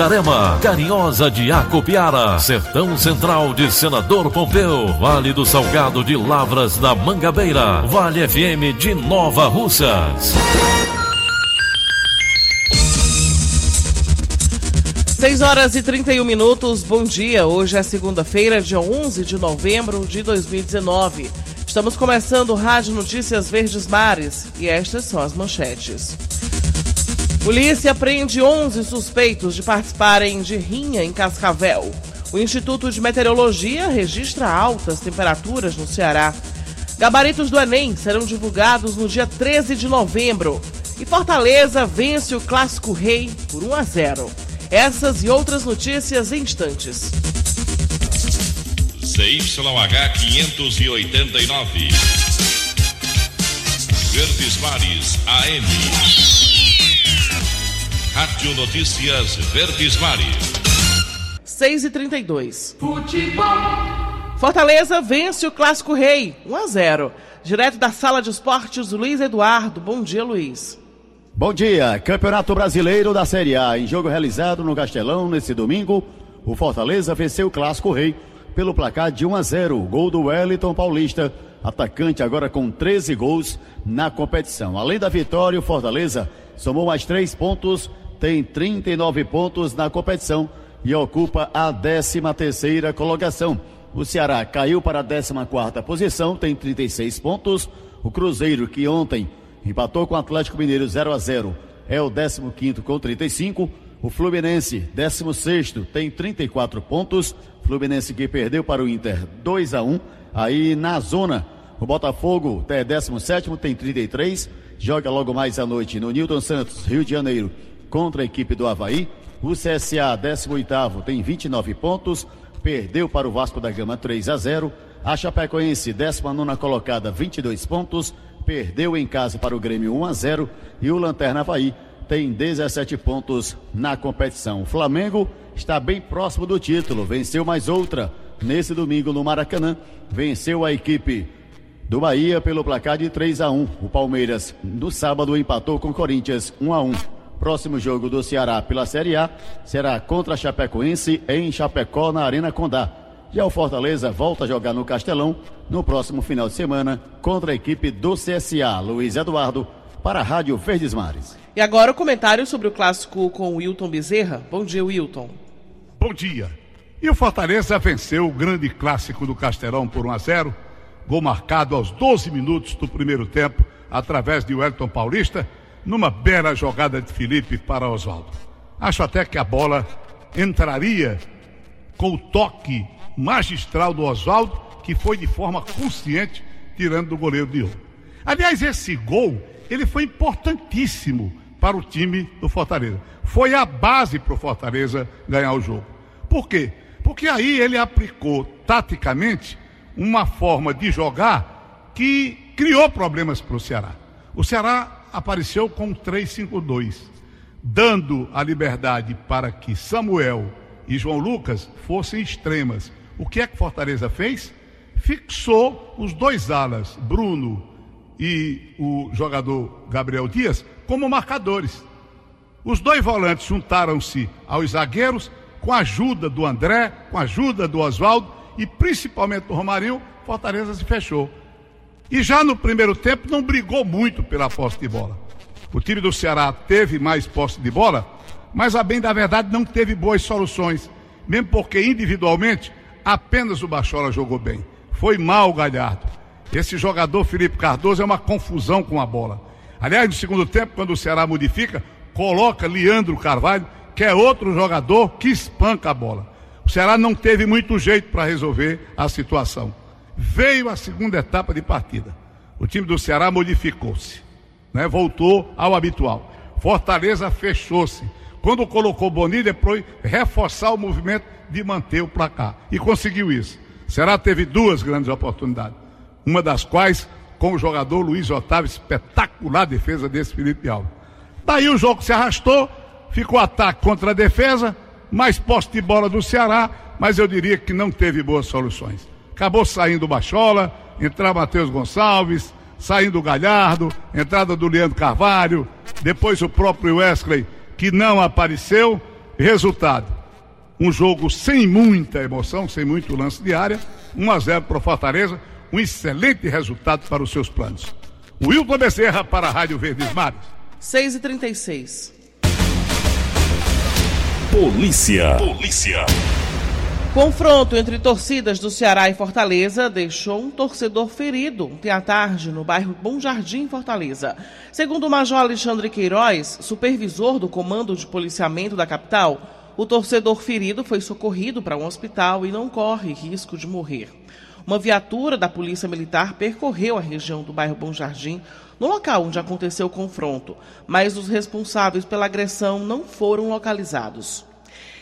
Itarema, Carinhosa de Acopiara, Sertão Central de Senador Pompeu, Vale do Salgado de Lavras da Mangabeira, Vale FM de Nova Russas. 6 horas e 31 minutos, bom dia. Hoje é segunda-feira, dia 11 de novembro de 2019. Estamos começando Rádio Notícias Verdes Mares e estas são as manchetes. Polícia prende 11 suspeitos de participarem de rinha em Cascavel. O Instituto de Meteorologia registra altas temperaturas no Ceará. Gabaritos do Enem serão divulgados no dia 13 de novembro. E Fortaleza vence o Clássico Rei por 1 a 0. Essas e outras notícias em instantes. ZYH 589. Verdes Mares AM. Rádio Notícias Verdes Mares. 6 e 32. Futebol. Fortaleza vence o Clássico Rei 1 a 0. Direto da sala de esportes, Luiz Eduardo. Bom dia, Luiz. Bom dia, Campeonato Brasileiro da Série A. Em jogo realizado no Castelão nesse domingo, o Fortaleza venceu o Clássico Rei pelo placar de 1 a 0. Gol do Wellington Paulista, atacante agora com 13 gols na competição. Além da vitória, o Fortaleza somou mais três pontos, tem 39 pontos na competição e ocupa a 13 terceira colocação. O Ceará caiu para a 14 quarta posição, tem 36 pontos. O Cruzeiro, que ontem empatou com o Atlético Mineiro 0 a 0 é o 15 com 35. O Fluminense, 16 tem 34 pontos. Fluminense que perdeu para o Inter 2 a 1 Aí na zona, o Botafogo é 17 tem 33. Joga logo mais à noite no Newton Santos, Rio de Janeiro, contra a equipe do Havaí. O CSA, 18 tem 29 pontos. Perdeu para o Vasco da Gama 3 a 0. A Chapecoense, 19 colocada, 22 pontos perdeu em casa para o Grêmio 1 a 0 e o Lanterna Havaí tem 17 pontos na competição. O Flamengo está bem próximo do título, venceu mais outra nesse domingo no Maracanã, venceu a equipe do Bahia pelo placar de 3 a 1. O Palmeiras no sábado empatou com o Corinthians 1 a 1. Próximo jogo do Ceará pela Série A será contra a Chapecoense em Chapecó na Arena Condá. Já o Fortaleza volta a jogar no Castelão no próximo final de semana contra a equipe do CSA. Luiz Eduardo para a Rádio Verdes Mares. E agora o comentário sobre o clássico com o Wilton Bezerra. Bom dia, Wilton. Bom dia. E o Fortaleza venceu o grande clássico do Castelão por 1 a 0. Gol marcado aos 12 minutos do primeiro tempo através de Wellington Paulista, numa bela jogada de Felipe para Oswaldo. Acho até que a bola entraria com o toque magistral do Oswaldo, que foi de forma consciente tirando do goleiro de ouro. Aliás, esse gol, ele foi importantíssimo para o time do Fortaleza. Foi a base para o Fortaleza ganhar o jogo. Por quê? Porque aí ele aplicou taticamente uma forma de jogar que criou problemas para o Ceará. O Ceará apareceu com 3-5-2, dando a liberdade para que Samuel e João Lucas fossem extremas. O que é que Fortaleza fez? Fixou os dois alas, Bruno e o jogador Gabriel Dias, como marcadores. Os dois volantes juntaram-se aos zagueiros com a ajuda do André, com a ajuda do Oswaldo e principalmente do Romarinho, Fortaleza se fechou. E já no primeiro tempo não brigou muito pela posse de bola. O time do Ceará teve mais posse de bola, mas a bem da verdade não teve boas soluções, mesmo porque individualmente apenas o Bachola jogou bem. Foi mal o Galhardo. Esse jogador Felipe Cardoso é uma confusão com a bola. Aliás, no segundo tempo, quando o Ceará modifica, coloca Leandro Carvalho, que é outro jogador que espanca a bola. O Ceará não teve muito jeito para resolver a situação. Veio a segunda etapa de partida. O time do Ceará modificou-se, né? voltou ao habitual. Fortaleza fechou-se. Quando colocou Bonilha, foi reforçar o movimento de manter o placar. E conseguiu isso. Ceará teve duas grandes oportunidades. Uma das quais com o jogador Luiz Otávio, espetacular defesa desse Felipe Alves. Daí o jogo se arrastou, ficou ataque contra a defesa, mais posse de bola do Ceará, mas eu diria que não teve boas soluções. Acabou saindo o Bachola, entrava Matheus Gonçalves, saindo o Galhardo, entrada do Leandro Carvalho, depois o próprio Wesley, que não apareceu. Resultado: um jogo sem muita emoção, sem muito lance de área, 1 a 0 para o Fortaleza, um excelente resultado para os seus planos. Wilton Bezerra para a Rádio Verdes Mares. 6 e 36 Polícia. Polícia. Confronto entre torcidas do Ceará e Fortaleza deixou um torcedor ferido ontem à tarde no bairro Bom Jardim, Fortaleza. Segundo o Major Alexandre Queiroz, supervisor do Comando de Policiamento da capital, o torcedor ferido foi socorrido para um hospital e não corre risco de morrer. Uma viatura da Polícia Militar percorreu a região do bairro Bom Jardim, no local onde aconteceu o confronto, mas os responsáveis pela agressão não foram localizados.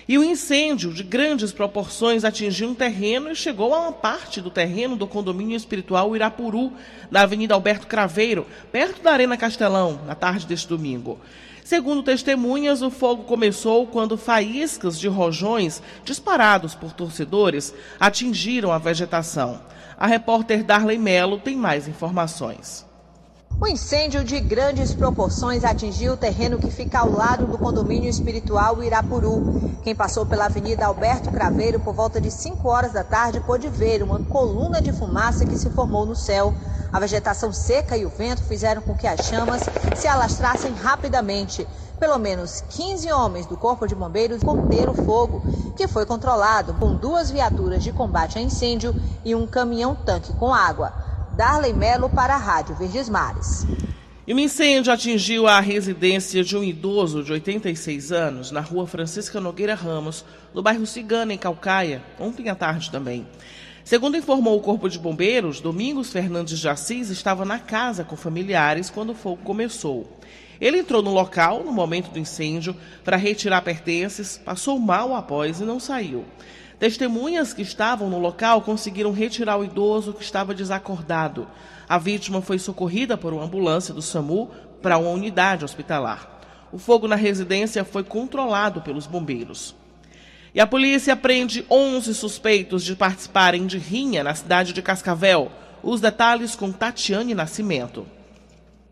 E o incêndio de grandes proporções atingiu um terreno e chegou a uma parte do terreno do condomínio espiritual Irapuru, na Avenida Alberto Craveiro, perto da Arena Castelão, na tarde deste domingo. Segundo testemunhas, o fogo começou quando faíscas de rojões disparados por torcedores atingiram a vegetação. A repórter Darley Melo tem mais informações. O incêndio de grandes proporções atingiu o terreno que fica ao lado do condomínio espiritual Irapuru. Quem passou pela Avenida Alberto Craveiro por volta de 5 horas da tarde pôde ver uma coluna de fumaça que se formou no céu. A vegetação seca e o vento fizeram com que as chamas se alastrassem rapidamente. Pelo menos 15 homens do Corpo de Bombeiros conteram o fogo, que foi controlado com duas viaturas de combate a incêndio e um caminhão-tanque com água. Darley Melo para a Rádio Verdes Mares. E um incêndio atingiu a residência de um idoso de 86 anos na rua Francisca Nogueira Ramos, no bairro Cigana, em Calcaia, ontem à tarde também. Segundo informou o Corpo de Bombeiros, Domingos Fernandes de Assis estava na casa com familiares quando o fogo começou. Ele entrou no local no momento do incêndio para retirar pertences, passou mal após e não saiu. Testemunhas que estavam no local conseguiram retirar o idoso que estava desacordado. A vítima foi socorrida por uma ambulância do SAMU para uma unidade hospitalar. O fogo na residência foi controlado pelos bombeiros. E a polícia prende 11 suspeitos de participarem de rinha na cidade de Cascavel. Os detalhes com Tatiane Nascimento.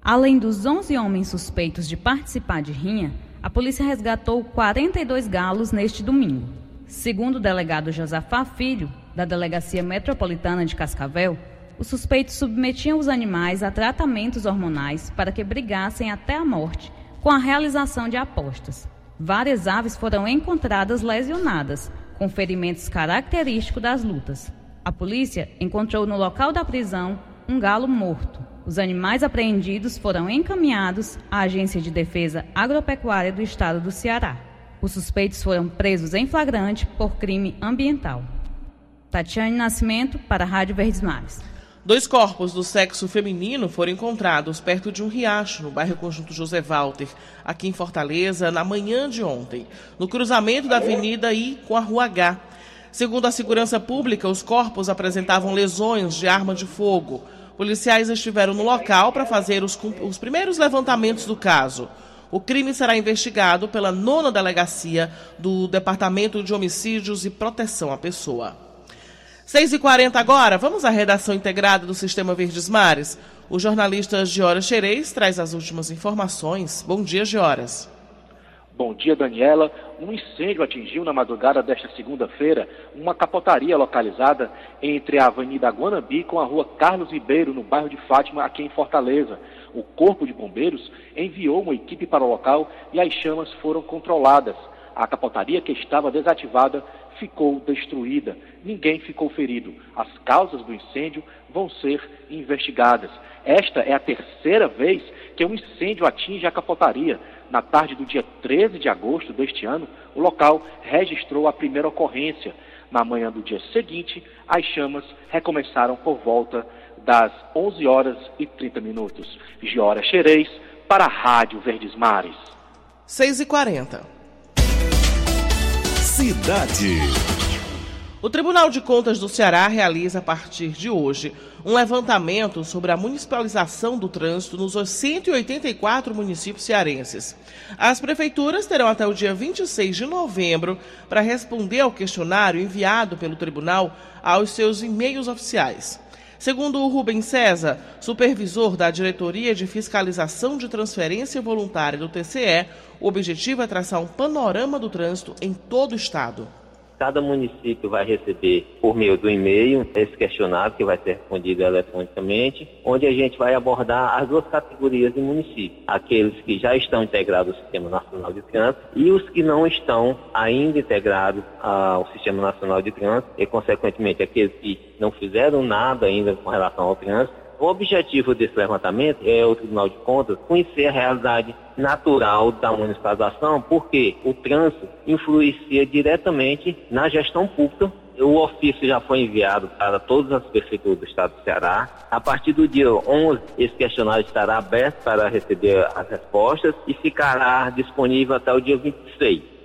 Além dos 11 homens suspeitos de participar de rinha, a polícia resgatou 42 galos neste domingo. Segundo o delegado Josafá Filho, da Delegacia Metropolitana de Cascavel, os suspeitos submetiam os animais a tratamentos hormonais para que brigassem até a morte, com a realização de apostas. Várias aves foram encontradas lesionadas, com ferimentos característicos das lutas. A polícia encontrou no local da prisão um galo morto. Os animais apreendidos foram encaminhados à Agência de Defesa Agropecuária do Estado do Ceará. Os suspeitos foram presos em flagrante por crime ambiental. Tatiane Nascimento, para a Rádio Verdes Mares. Dois corpos do sexo feminino foram encontrados perto de um riacho, no bairro Conjunto José Walter, aqui em Fortaleza, na manhã de ontem, no cruzamento da Avenida I com a Rua H. Segundo a segurança pública, os corpos apresentavam lesões de arma de fogo. Policiais estiveram no local para fazer os, os primeiros levantamentos do caso. O crime será investigado pela nona delegacia do Departamento de Homicídios e Proteção à Pessoa. 6h40 agora, vamos à redação integrada do Sistema Verdes Mares. O jornalista Gioras Xerez traz as últimas informações. Bom dia, Gioras. Bom dia, Daniela. Um incêndio atingiu na madrugada desta segunda-feira uma capotaria localizada entre a Avenida Guanambi com a Rua Carlos Ribeiro, no bairro de Fátima, aqui em Fortaleza. O Corpo de Bombeiros enviou uma equipe para o local e as chamas foram controladas. A capotaria que estava desativada ficou destruída. Ninguém ficou ferido. As causas do incêndio vão ser investigadas. Esta é a terceira vez que um incêndio atinge a capotaria. Na tarde do dia 13 de agosto deste ano, o local registrou a primeira ocorrência. Na manhã do dia seguinte, as chamas recomeçaram por volta das 11 horas e 30 minutos. Giora Xerez, para a Rádio Verdes Mares. 6 e 40 Cidade. O Tribunal de Contas do Ceará realiza a partir de hoje um levantamento sobre a municipalização do trânsito nos 184 municípios cearenses. As prefeituras terão até o dia 26 de novembro para responder ao questionário enviado pelo tribunal aos seus e-mails oficiais. Segundo o Rubem César, supervisor da Diretoria de Fiscalização de Transferência Voluntária do TCE, o objetivo é traçar um panorama do trânsito em todo o estado. Cada município vai receber, por meio do e-mail, esse questionário que vai ser respondido eletronicamente, onde a gente vai abordar as duas categorias de municípios: aqueles que já estão integrados ao Sistema Nacional de Trânsito e os que não estão ainda integrados ao Sistema Nacional de Trânsito, e, consequentemente, aqueles que não fizeram nada ainda com relação ao trânsito o objetivo desse levantamento é o Tribunal de Contas conhecer a realidade natural da municipalização, porque o trânsito influencia diretamente na gestão pública. O ofício já foi enviado para todas as prefeituras do estado do Ceará. A partir do dia 11, esse questionário estará aberto para receber as respostas e ficará disponível até o dia 26.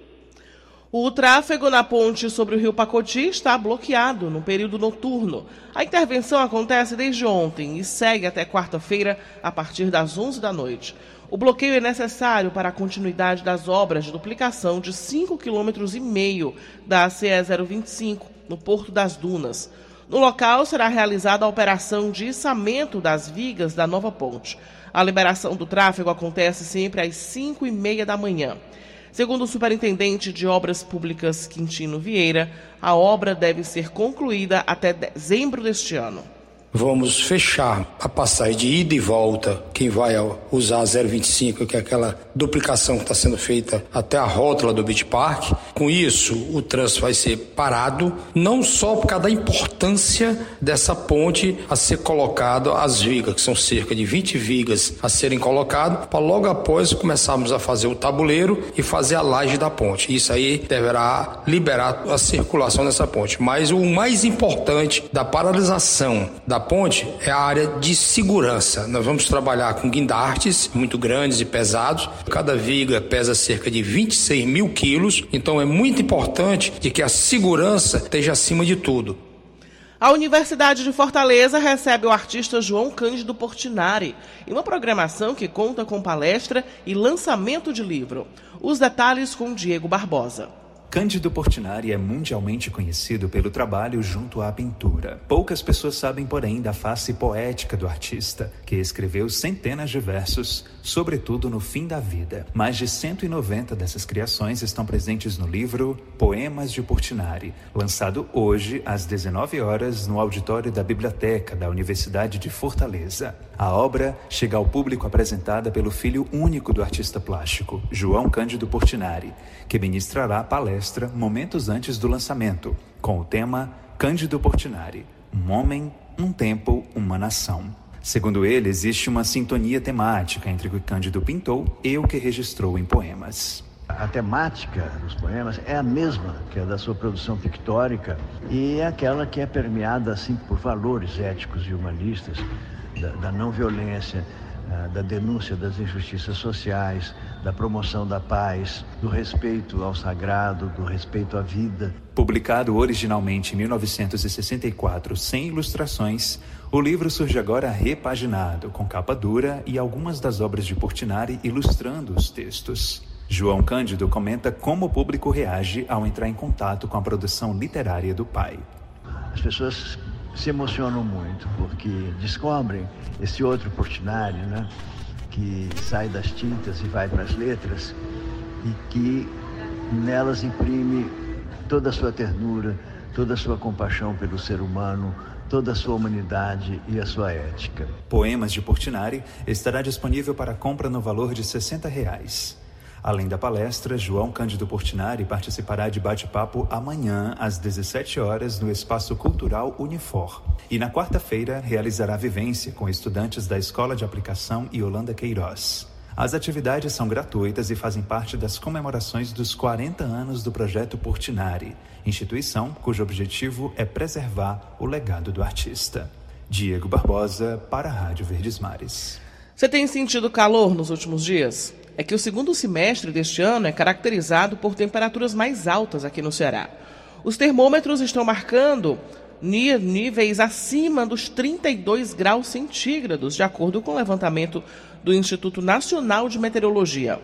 O tráfego na ponte sobre o rio Pacoti está bloqueado no período noturno. A intervenção acontece desde ontem e segue até quarta-feira, a partir das 11 da noite. O bloqueio é necessário para a continuidade das obras de duplicação de 5,5 km da CE 025, no Porto das Dunas. No local será realizada a operação de içamento das vigas da nova ponte. A liberação do tráfego acontece sempre às 5 e meia da manhã. Segundo o superintendente de Obras Públicas Quintino Vieira, a obra deve ser concluída até dezembro deste ano. Vamos fechar a passagem de ida e volta. Quem vai usar a 025, que é aquela duplicação que está sendo feita até a rótula do Beach Park. Com isso, o trânsito vai ser parado, não só por causa da importância dessa ponte a ser colocado as vigas, que são cerca de 20 vigas a serem colocadas, para logo após começarmos a fazer o tabuleiro e fazer a laje da ponte. Isso aí deverá liberar a circulação dessa ponte. Mas o mais importante da paralisação da ponte é a área de segurança. Nós vamos trabalhar com guindastes muito grandes e pesados. Cada viga pesa cerca de 26 mil quilos, então é muito importante de que a segurança esteja acima de tudo. A Universidade de Fortaleza recebe o artista João Cândido Portinari em uma programação que conta com palestra e lançamento de livro. Os detalhes com Diego Barbosa. Cândido Portinari é mundialmente conhecido pelo trabalho junto à pintura. Poucas pessoas sabem, porém, da face poética do artista, que escreveu centenas de versos, sobretudo no fim da vida. Mais de 190 dessas criações estão presentes no livro Poemas de Portinari, lançado hoje às 19 horas no auditório da Biblioteca da Universidade de Fortaleza. A obra chega ao público apresentada pelo filho único do artista plástico, João Cândido Portinari, que ministrará a palestra momentos antes do lançamento, com o tema Cândido Portinari: Um homem, um tempo, uma nação. Segundo ele, existe uma sintonia temática entre o que Cândido pintou e o que registrou em poemas. A temática dos poemas é a mesma que a da sua produção pictórica e é aquela que é permeada assim por valores éticos e humanistas da, da não violência, da denúncia das injustiças sociais, da promoção da paz, do respeito ao sagrado, do respeito à vida. Publicado originalmente em 1964 sem ilustrações, o livro surge agora repaginado, com capa dura e algumas das obras de Portinari ilustrando os textos. João Cândido comenta como o público reage ao entrar em contato com a produção literária do pai. As pessoas se emocionam muito porque descobrem esse outro Portinari, né? que sai das tintas e vai para as letras e que nelas imprime toda a sua ternura, toda a sua compaixão pelo ser humano, toda a sua humanidade e a sua ética. Poemas de Portinari estará disponível para compra no valor de 60 reais. Além da palestra, João Cândido Portinari participará de bate-papo amanhã, às 17 horas, no Espaço Cultural Unifor. E na quarta-feira, realizará vivência com estudantes da Escola de Aplicação Yolanda Queiroz. As atividades são gratuitas e fazem parte das comemorações dos 40 anos do projeto Portinari, instituição cujo objetivo é preservar o legado do artista. Diego Barbosa, para a Rádio Verdes Mares. Você tem sentido calor nos últimos dias? É que o segundo semestre deste ano é caracterizado por temperaturas mais altas aqui no Ceará. Os termômetros estão marcando níveis acima dos 32 graus centígrados, de acordo com o levantamento do Instituto Nacional de Meteorologia.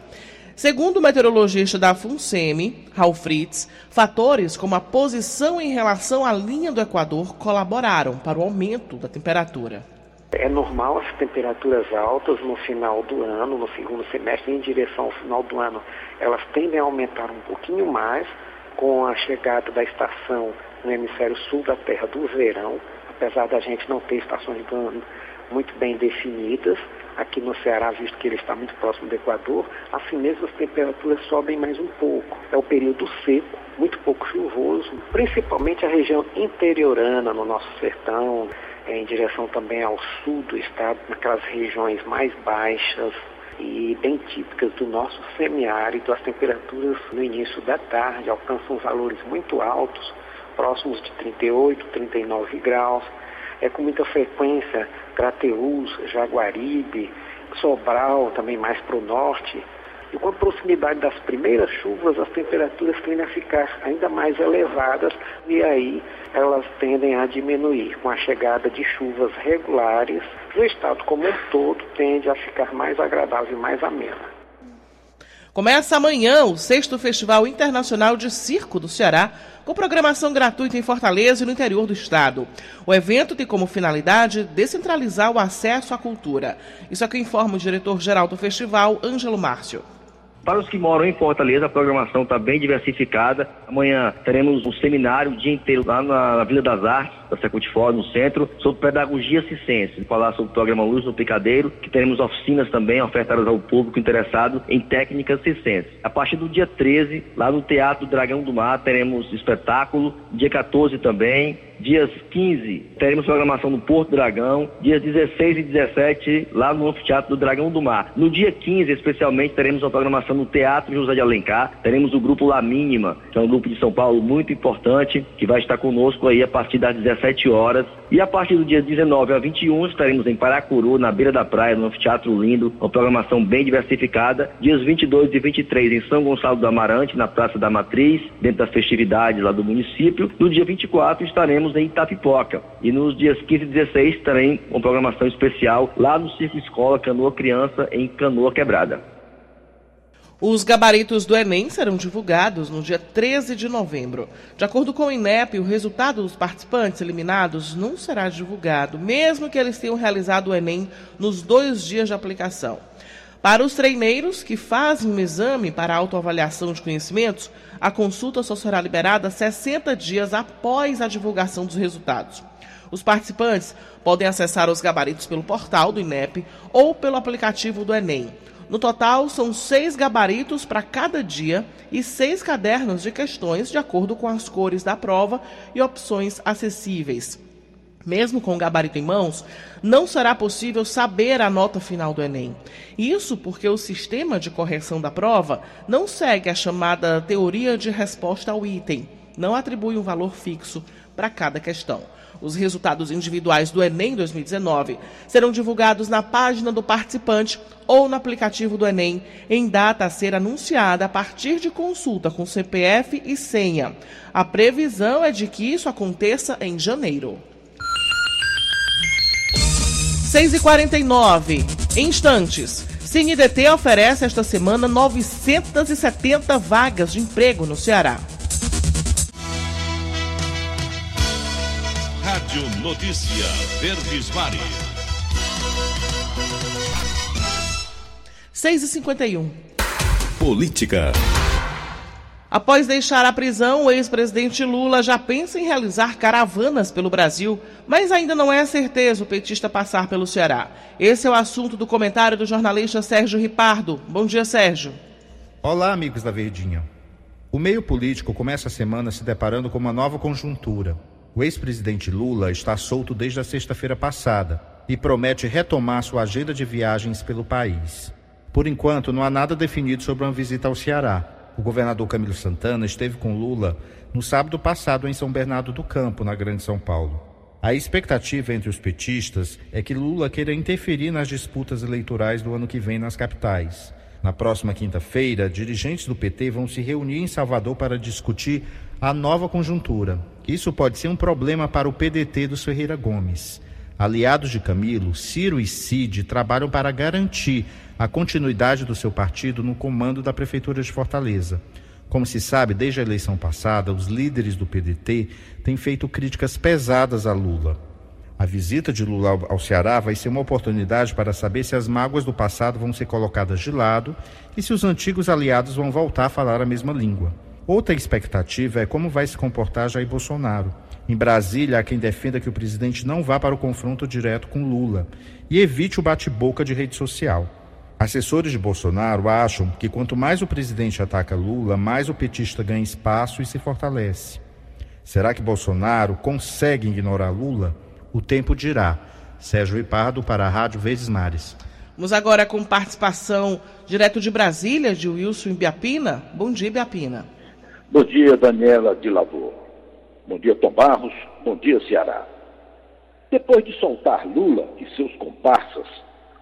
Segundo o meteorologista da FUNSEMI, Raul Fritz, fatores como a posição em relação à linha do Equador colaboraram para o aumento da temperatura. É normal as temperaturas altas no final do ano, no segundo semestre, em direção ao final do ano, elas tendem a aumentar um pouquinho mais com a chegada da estação no hemisfério sul da Terra do verão, apesar da gente não ter estações do ano muito bem definidas, aqui no Ceará, visto que ele está muito próximo do Equador, assim mesmo as temperaturas sobem mais um pouco. É o período seco, muito pouco chuvoso, principalmente a região interiorana no nosso sertão, em direção também ao sul do estado, naquelas regiões mais baixas e bem típicas do nosso semiárido, as temperaturas no início da tarde alcançam valores muito altos, próximos de 38, 39 graus. É com muita frequência Crateús, Jaguaribe, Sobral, também mais para o norte. E com a proximidade das primeiras chuvas, as temperaturas tendem a ficar ainda mais elevadas e aí elas tendem a diminuir. Com a chegada de chuvas regulares, o estado como um todo tende a ficar mais agradável e mais ameno. Começa amanhã o sexto Festival Internacional de Circo do Ceará, com programação gratuita em Fortaleza e no interior do estado. O evento tem como finalidade descentralizar o acesso à cultura. Isso é o que informa o diretor-geral do festival, Ângelo Márcio. Para os que moram em Fortaleza, a programação está bem diversificada. Amanhã teremos um seminário o dia inteiro lá na Vila das Artes, da Secutifor, no centro, sobre pedagogia cicense. Falar sobre o programa Luz no Picadeiro, que teremos oficinas também ofertadas ao público interessado em técnicas cicenses. A partir do dia 13, lá no Teatro Dragão do Mar, teremos espetáculo. Dia 14 também, Dias 15, teremos programação no Porto Dragão. Dias 16 e 17, lá no Anfiteatro do Dragão do Mar. No dia 15, especialmente, teremos uma programação no Teatro José de Alencar. Teremos o grupo La Mínima, que é um grupo de São Paulo muito importante, que vai estar conosco aí a partir das 17 horas. E a partir do dia 19 a 21, estaremos em Paracuru, na beira da praia, no Anfiteatro Lindo, uma programação bem diversificada. Dias 22 e 23 em São Gonçalo do Amarante, na Praça da Matriz, dentro das festividades lá do município. No dia 24 estaremos estaremos em Itapipoca. E nos dias 15 e 16 também uma programação especial lá no Circo Escola Canoa Criança, em Canoa Quebrada. Os gabaritos do Enem serão divulgados no dia 13 de novembro. De acordo com o INEP, o resultado dos participantes eliminados não será divulgado, mesmo que eles tenham realizado o Enem nos dois dias de aplicação. Para os treineiros que fazem o exame para autoavaliação de conhecimentos, a consulta só será liberada 60 dias após a divulgação dos resultados. Os participantes podem acessar os gabaritos pelo portal do INEP ou pelo aplicativo do Enem. No total, são seis gabaritos para cada dia e seis cadernos de questões de acordo com as cores da prova e opções acessíveis mesmo com o gabarito em mãos, não será possível saber a nota final do Enem. Isso porque o sistema de correção da prova não segue a chamada teoria de resposta ao item, não atribui um valor fixo para cada questão. Os resultados individuais do Enem 2019 serão divulgados na página do participante ou no aplicativo do Enem, em data a ser anunciada a partir de consulta com CPF e senha. A previsão é de que isso aconteça em janeiro. 6h49. Instantes. CineDT oferece esta semana 970 vagas de emprego no Ceará. Rádio Notícia Verdes Mares. 6h51. Política. Após deixar a prisão, o ex-presidente Lula já pensa em realizar caravanas pelo Brasil, mas ainda não é certeza o petista passar pelo Ceará. Esse é o assunto do comentário do jornalista Sérgio Ripardo. Bom dia, Sérgio. Olá, amigos da Verdinha. O meio político começa a semana se deparando com uma nova conjuntura. O ex-presidente Lula está solto desde a sexta-feira passada e promete retomar sua agenda de viagens pelo país. Por enquanto, não há nada definido sobre uma visita ao Ceará o governador Camilo Santana esteve com Lula no sábado passado em São Bernardo do Campo, na Grande São Paulo. A expectativa entre os petistas é que Lula queira interferir nas disputas eleitorais do ano que vem nas capitais. Na próxima quinta-feira, dirigentes do PT vão se reunir em Salvador para discutir a nova conjuntura. Isso pode ser um problema para o PDT dos Ferreira Gomes. Aliados de Camilo, Ciro e Cid trabalham para garantir a continuidade do seu partido no comando da Prefeitura de Fortaleza. Como se sabe, desde a eleição passada, os líderes do PDT têm feito críticas pesadas a Lula. A visita de Lula ao Ceará vai ser uma oportunidade para saber se as mágoas do passado vão ser colocadas de lado e se os antigos aliados vão voltar a falar a mesma língua. Outra expectativa é como vai se comportar Jair Bolsonaro. Em Brasília, há quem defenda que o presidente não vá para o confronto direto com Lula e evite o bate-boca de rede social. Assessores de Bolsonaro acham que quanto mais o presidente ataca Lula, mais o petista ganha espaço e se fortalece. Será que Bolsonaro consegue ignorar Lula? O tempo dirá. Sérgio Ipardo para a Rádio Vezes Mares. Vamos agora com participação direto de Brasília, de Wilson Biapina. Bom dia, Biapina. Bom dia, Daniela de Lavor. Bom dia, Tom Barros. Bom dia, Ceará. Depois de soltar Lula e seus comparsas,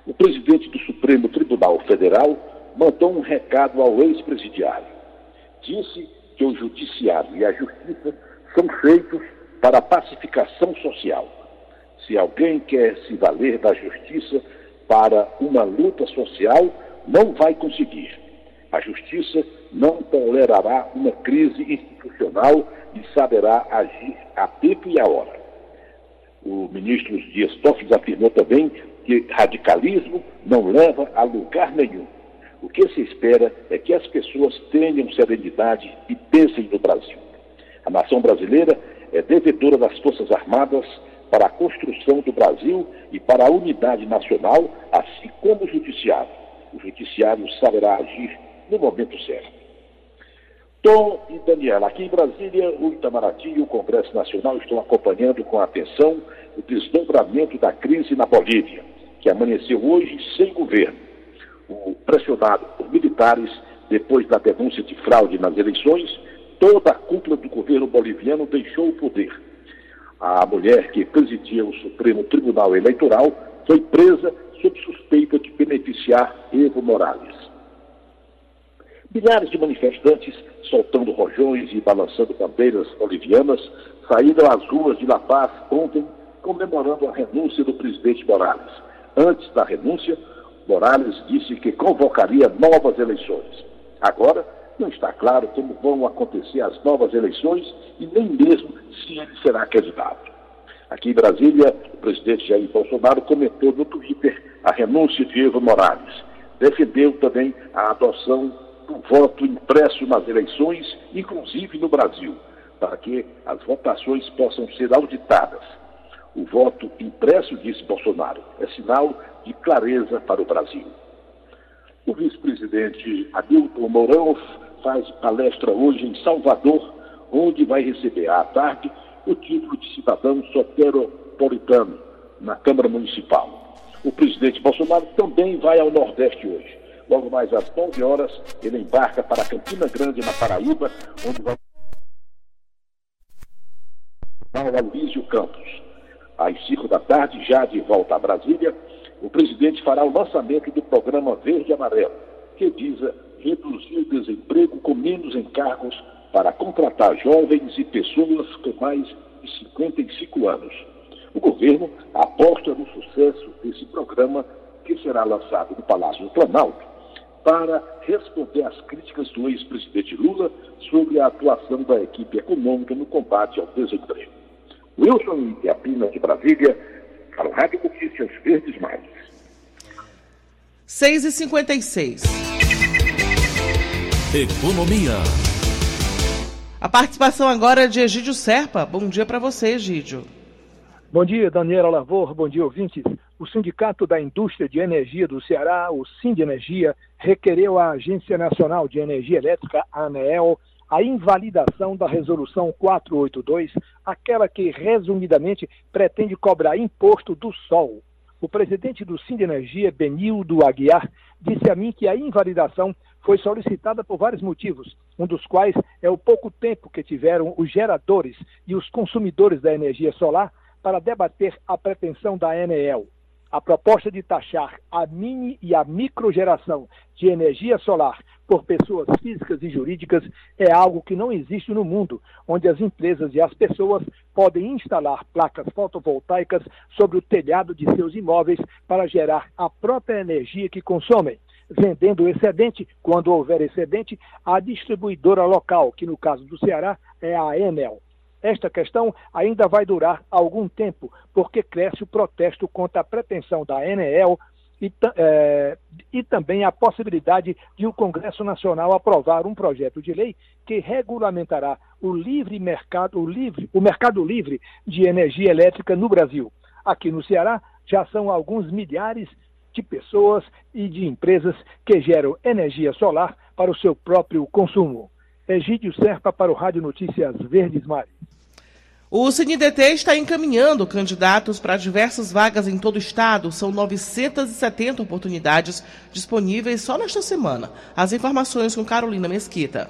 o presidente do Supremo Tribunal Federal mandou um recado ao ex-presidiário. Disse que o judiciário e a justiça são feitos para a pacificação social. Se alguém quer se valer da justiça para uma luta social, não vai conseguir. A justiça não tolerará uma crise institucional e saberá agir a tempo e a hora. O ministro Dias Toffoli afirmou também que radicalismo não leva a lugar nenhum. O que se espera é que as pessoas tenham serenidade e pensem no Brasil. A nação brasileira é devedora das Forças Armadas para a construção do Brasil e para a unidade nacional, assim como o Judiciário. O Judiciário saberá agir no momento certo. Tom e Daniela, aqui em Brasília, o Itamaraty e o Congresso Nacional estão acompanhando com atenção o desdobramento da crise na Bolívia que amanheceu hoje sem governo. O, pressionado por militares, depois da denúncia de fraude nas eleições, toda a cúpula do governo boliviano deixou o poder. A mulher que presidia o Supremo Tribunal Eleitoral foi presa sob suspeita de beneficiar Evo Morales. Milhares de manifestantes, soltando rojões e balançando bandeiras bolivianas, saíram às ruas de La Paz ontem comemorando a renúncia do presidente Morales. Antes da renúncia, Morales disse que convocaria novas eleições. Agora, não está claro como vão acontecer as novas eleições e nem mesmo se ele será candidato. Aqui em Brasília, o presidente Jair Bolsonaro comentou no Twitter a renúncia de Evo Morales. Defendeu também a adoção do voto impresso nas eleições, inclusive no Brasil, para que as votações possam ser auditadas. O voto impresso, disse Bolsonaro, é sinal de clareza para o Brasil. O vice-presidente Hamilton Mourão faz palestra hoje em Salvador, onde vai receber à tarde o título de cidadão soteropolitano na Câmara Municipal. O presidente Bolsonaro também vai ao Nordeste hoje. Logo mais às 11 horas, ele embarca para Campina Grande, na Paraíba, onde vai ao Aloysio Campos às 5 da tarde, já de volta a Brasília, o presidente fará o lançamento do programa Verde Amarelo, que visa reduzir o desemprego com menos encargos para contratar jovens e pessoas com mais de 55 anos. O governo aposta no sucesso desse programa, que será lançado no Palácio do Planalto, para responder às críticas do ex-presidente Lula sobre a atuação da equipe econômica no combate ao desemprego. Wilson Iapina de Brasília, para o Rádio Notícias Verdes Mares. 6 e 56 Economia. A participação agora é de Egídio Serpa. Bom dia para você, Egídio. Bom dia, Daniela Lavor. Bom dia, ouvintes. O Sindicato da Indústria de Energia do Ceará, o Sind Energia, requereu à Agência Nacional de Energia Elétrica, ANEEL, a invalidação da Resolução 482, aquela que, resumidamente, pretende cobrar imposto do sol. O presidente do Sind Energia, Benildo Aguiar, disse a mim que a invalidação foi solicitada por vários motivos, um dos quais é o pouco tempo que tiveram os geradores e os consumidores da energia solar para debater a pretensão da Enel. A proposta de taxar a mini e a microgeração de energia solar por pessoas físicas e jurídicas é algo que não existe no mundo, onde as empresas e as pessoas podem instalar placas fotovoltaicas sobre o telhado de seus imóveis para gerar a própria energia que consomem vendendo o excedente, quando houver excedente, à distribuidora local, que no caso do Ceará é a Enel. Esta questão ainda vai durar algum tempo, porque cresce o protesto contra a pretensão da Enel e, é, e, também a possibilidade de o Congresso Nacional aprovar um projeto de lei que regulamentará o livre mercado, o, livre, o mercado livre de energia elétrica no Brasil. Aqui no Ceará já são alguns milhares de pessoas e de empresas que geram energia solar para o seu próprio consumo. Egídio Serpa para o Rádio Notícias Verdes Mares. O CNDT está encaminhando candidatos para diversas vagas em todo o estado. São 970 oportunidades disponíveis só nesta semana. As informações com Carolina Mesquita.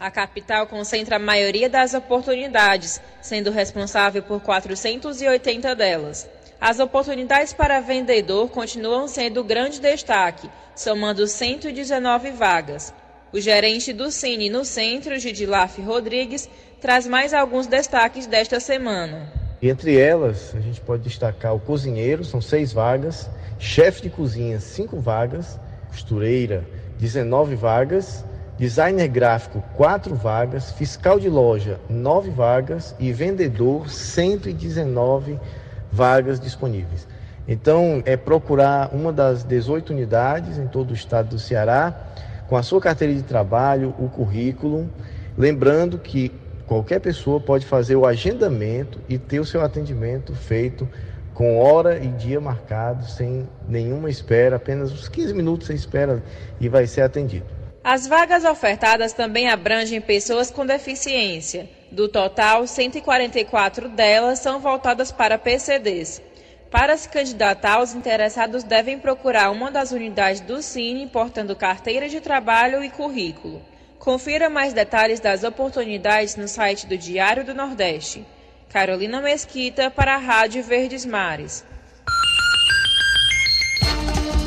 A capital concentra a maioria das oportunidades, sendo responsável por 480 delas. As oportunidades para vendedor continuam sendo grande destaque, somando 119 vagas. O gerente do Cine no centro, Gidilaf Rodrigues, traz mais alguns destaques desta semana. Entre elas, a gente pode destacar o cozinheiro, são seis vagas, chefe de cozinha, cinco vagas, costureira, 19 vagas, designer gráfico, quatro vagas, fiscal de loja, nove vagas. E vendedor, 119 vagas disponíveis. Então, é procurar uma das 18 unidades em todo o estado do Ceará, com a sua carteira de trabalho, o currículo, lembrando que qualquer pessoa pode fazer o agendamento e ter o seu atendimento feito com hora e dia marcado, sem nenhuma espera, apenas uns 15 minutos você espera e vai ser atendido. As vagas ofertadas também abrangem pessoas com deficiência. Do total, 144 delas são voltadas para PCDs. Para se candidatar, os interessados devem procurar uma das unidades do Cine, portando carteira de trabalho e currículo. Confira mais detalhes das oportunidades no site do Diário do Nordeste. Carolina Mesquita para a Rádio Verdes Mares.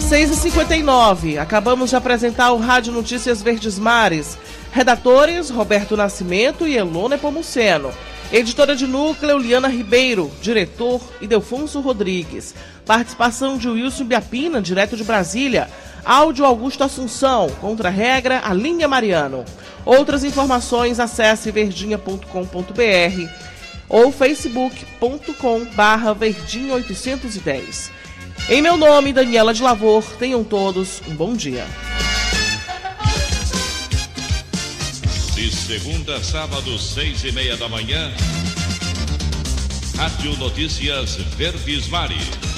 6h59. Acabamos de apresentar o Rádio Notícias Verdes Mares. Redatores Roberto Nascimento e Elona Pomuceno. Editora de núcleo Liana Ribeiro. Diretor Idelfonso Rodrigues. Participação de Wilson Biapina, direto de Brasília. Áudio Augusto Assunção. Contra-regra Alinha Mariano. Outras informações acesse verdinha.com.br ou facebook.com barra verdinha 810. Em meu nome, Daniela de Lavor, tenham todos um bom dia. De segunda a sábado, seis e meia da manhã, Rádio Notícias Verdes Mares.